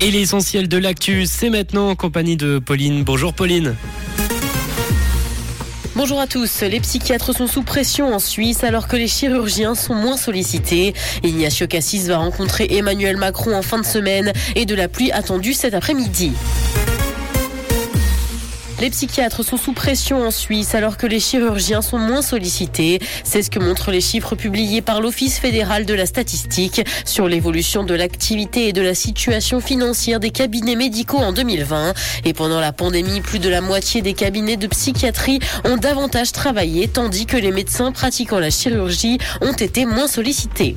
Et l'essentiel de l'actu, c'est maintenant en compagnie de Pauline. Bonjour Pauline. Bonjour à tous. Les psychiatres sont sous pression en Suisse alors que les chirurgiens sont moins sollicités. Ignacio Cassis va rencontrer Emmanuel Macron en fin de semaine et de la pluie attendue cet après-midi. Les psychiatres sont sous pression en Suisse alors que les chirurgiens sont moins sollicités. C'est ce que montrent les chiffres publiés par l'Office fédéral de la statistique sur l'évolution de l'activité et de la situation financière des cabinets médicaux en 2020. Et pendant la pandémie, plus de la moitié des cabinets de psychiatrie ont davantage travaillé tandis que les médecins pratiquant la chirurgie ont été moins sollicités.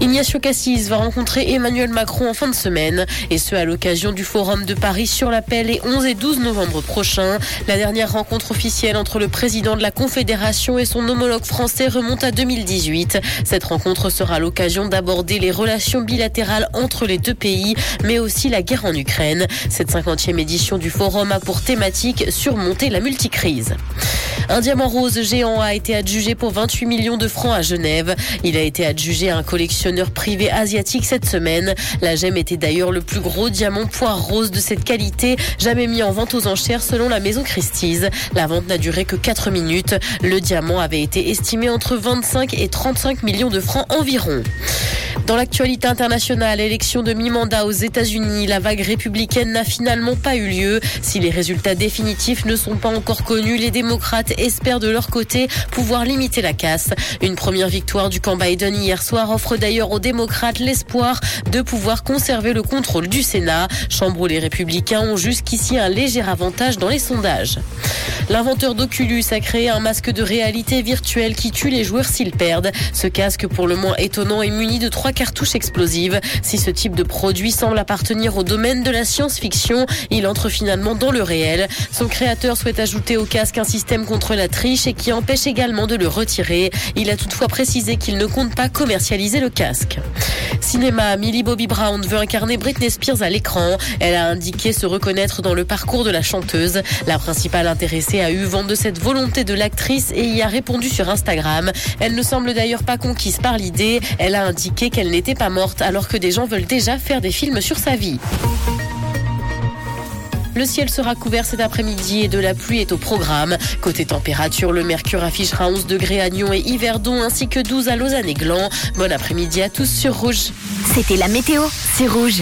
Ignacio Cassis va rencontrer Emmanuel Macron en fin de semaine, et ce à l'occasion du Forum de Paris sur la paix les 11 et 12 novembre prochains. La dernière rencontre officielle entre le président de la Confédération et son homologue français remonte à 2018. Cette rencontre sera l'occasion d'aborder les relations bilatérales entre les deux pays, mais aussi la guerre en Ukraine. Cette 50e édition du Forum a pour thématique surmonter la multicrise. Un diamant rose géant a été adjugé pour 28 millions de francs à Genève. Il a été adjugé à un collectionneur privé asiatique cette semaine. La gemme était d'ailleurs le plus gros diamant poire rose de cette qualité jamais mis en vente aux enchères selon la maison Christie's. La vente n'a duré que 4 minutes. Le diamant avait été estimé entre 25 et 35 millions de francs environ. Dans l'actualité internationale, élection de mi-mandat aux États-Unis, la vague républicaine n'a finalement pas eu lieu. Si les résultats définitifs ne sont pas encore connus, les démocrates espèrent de leur côté pouvoir limiter la casse. Une première victoire du camp Biden hier soir offre d'ailleurs aux démocrates l'espoir de pouvoir conserver le contrôle du Sénat, chambre où les républicains ont jusqu'ici un léger avantage dans les sondages. L'inventeur d'Oculus a créé un masque de réalité virtuelle qui tue les joueurs s'ils perdent. Ce casque, pour le moins étonnant, est muni de trois cartouches explosives. Si ce type de produit semble appartenir au domaine de la science-fiction, il entre finalement dans le réel. Son créateur souhaite ajouter au casque un système contre la triche et qui empêche également de le retirer. Il a toutefois précisé qu'il ne compte pas commercialiser le casque. Cinéma, Millie Bobby Brown veut incarner Britney Spears à l'écran. Elle a indiqué se reconnaître dans le parcours de la chanteuse. La principale intéressée a eu vent de cette volonté de l'actrice et y a répondu sur Instagram. Elle ne semble d'ailleurs pas conquise par l'idée. Elle a indiqué qu'elle n'était pas morte alors que des gens veulent déjà faire des films sur sa vie. Le ciel sera couvert cet après-midi et de la pluie est au programme. Côté température, le mercure affichera 11 degrés à Nyon et Yverdon ainsi que 12 à Lausanne et Gland. Bon après-midi à tous sur Rouge. C'était la météo, c'est Rouge.